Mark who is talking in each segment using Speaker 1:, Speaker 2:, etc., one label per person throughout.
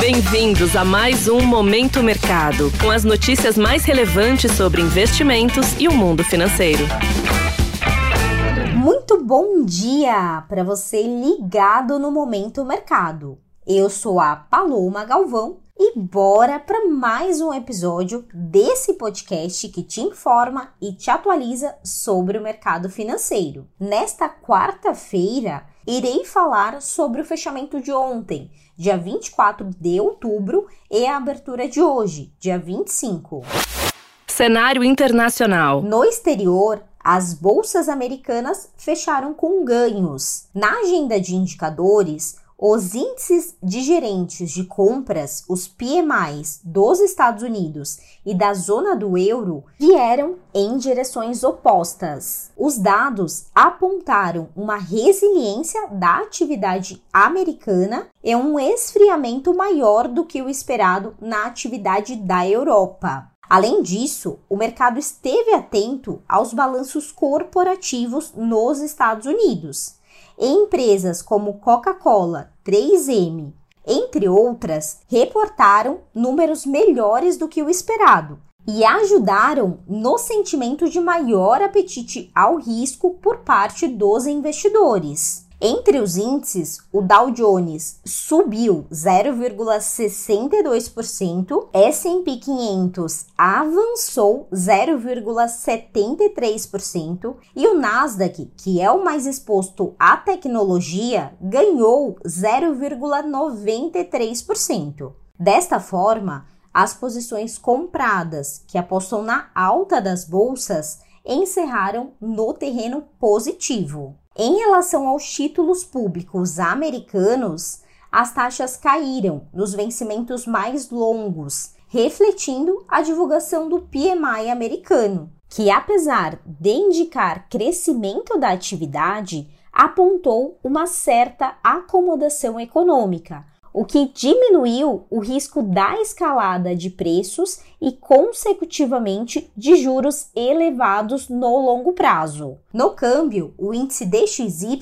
Speaker 1: Bem-vindos a mais um Momento Mercado, com as notícias mais relevantes sobre investimentos e o mundo financeiro.
Speaker 2: Muito bom dia para você ligado no Momento Mercado. Eu sou a Paloma Galvão e bora para mais um episódio desse podcast que te informa e te atualiza sobre o mercado financeiro. Nesta quarta-feira, irei falar sobre o fechamento de ontem, dia 24 de outubro, e a abertura de hoje, dia 25.
Speaker 1: Cenário internacional.
Speaker 2: No exterior, as bolsas americanas fecharam com ganhos. Na agenda de indicadores, os índices de gerentes de compras, os PMIs dos Estados Unidos e da zona do euro, vieram em direções opostas. Os dados apontaram uma resiliência da atividade americana e um esfriamento maior do que o esperado na atividade da Europa. Além disso, o mercado esteve atento aos balanços corporativos nos Estados Unidos empresas como Coca-Cola, 3M, entre outras, reportaram números melhores do que o esperado e ajudaram no sentimento de maior apetite ao risco por parte dos investidores. Entre os índices, o Dow Jones subiu 0,62%, S&P 500 avançou 0,73% e o Nasdaq, que é o mais exposto à tecnologia, ganhou 0,93%. Desta forma, as posições compradas, que apostam na alta das bolsas, encerraram no terreno positivo. Em relação aos títulos públicos americanos, as taxas caíram nos vencimentos mais longos, refletindo a divulgação do PMI americano, que, apesar de indicar crescimento da atividade, apontou uma certa acomodação econômica, o que diminuiu o risco da escalada de preços e, consecutivamente, de juros elevados no longo prazo. No câmbio, o índice DXY,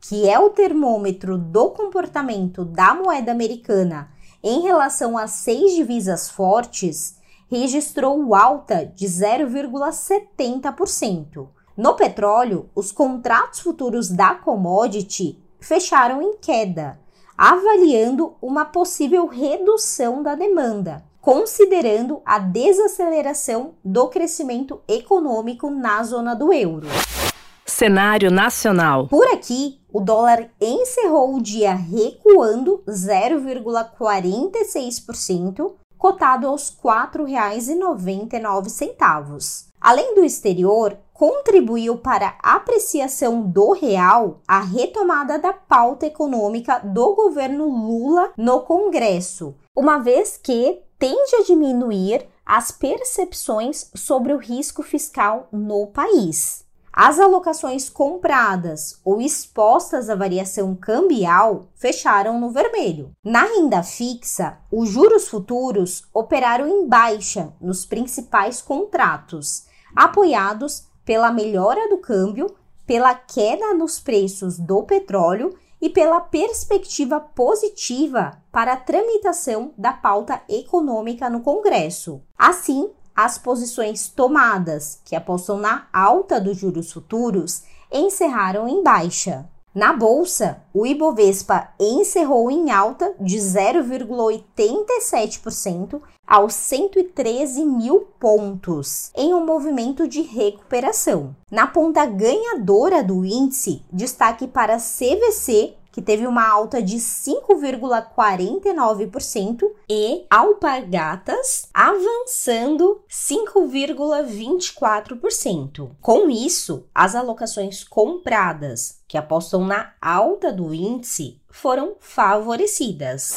Speaker 2: que é o termômetro do comportamento da moeda americana em relação a seis divisas fortes, registrou alta de 0,70%. No petróleo, os contratos futuros da commodity fecharam em queda avaliando uma possível redução da demanda, considerando a desaceleração do crescimento econômico na zona do euro.
Speaker 1: Cenário nacional.
Speaker 2: Por aqui, o dólar encerrou o dia recuando 0,46%, cotado aos R$ 4,99. Além do exterior, contribuiu para a apreciação do real a retomada da pauta econômica do governo Lula no Congresso, uma vez que tende a diminuir as percepções sobre o risco fiscal no país. As alocações compradas ou expostas à variação cambial fecharam no vermelho. Na renda fixa, os juros futuros operaram em baixa nos principais contratos, apoiados pela melhora do câmbio, pela queda nos preços do petróleo e pela perspectiva positiva para a tramitação da pauta econômica no Congresso. Assim, as posições tomadas, que apostam na alta dos juros futuros, encerraram em baixa. Na bolsa, o Ibovespa encerrou em alta de 0,87% aos 113 mil pontos, em um movimento de recuperação. Na ponta ganhadora do índice, destaque para CVC, que teve uma alta de 5,49% e Alpargatas avançando 5,24%. Com isso, as alocações compradas que apostam na alta do índice foram favorecidas.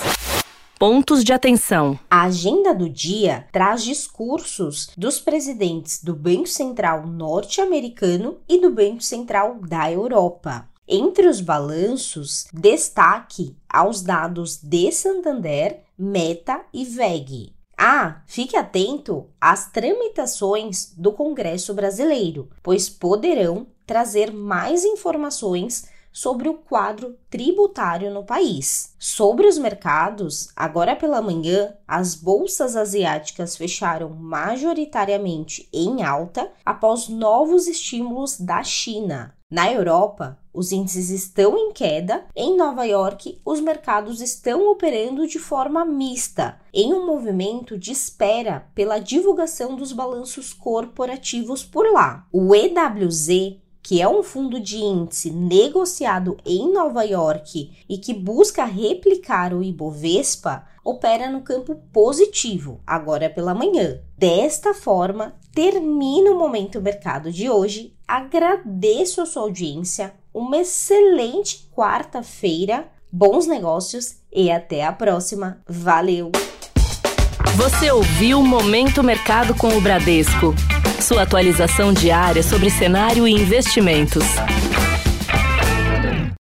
Speaker 1: Pontos de atenção.
Speaker 2: A agenda do dia traz discursos dos presidentes do Banco Central norte-americano e do Banco Central da Europa. Entre os balanços, destaque aos dados de Santander, Meta e VEG. Ah, fique atento às tramitações do Congresso Brasileiro, pois poderão trazer mais informações sobre o quadro tributário no país. Sobre os mercados, agora pela manhã, as bolsas asiáticas fecharam majoritariamente em alta após novos estímulos da China. Na Europa, os índices estão em queda. Em Nova York, os mercados estão operando de forma mista, em um movimento de espera pela divulgação dos balanços corporativos por lá. O EWZ que é um fundo de índice negociado em Nova York e que busca replicar o Ibovespa, opera no campo positivo, agora pela manhã. Desta forma, termina o Momento Mercado de hoje. Agradeço a sua audiência, uma excelente quarta-feira, bons negócios e até a próxima. Valeu!
Speaker 1: Você ouviu Momento Mercado com o Bradesco. Sua atualização diária sobre cenário e investimentos.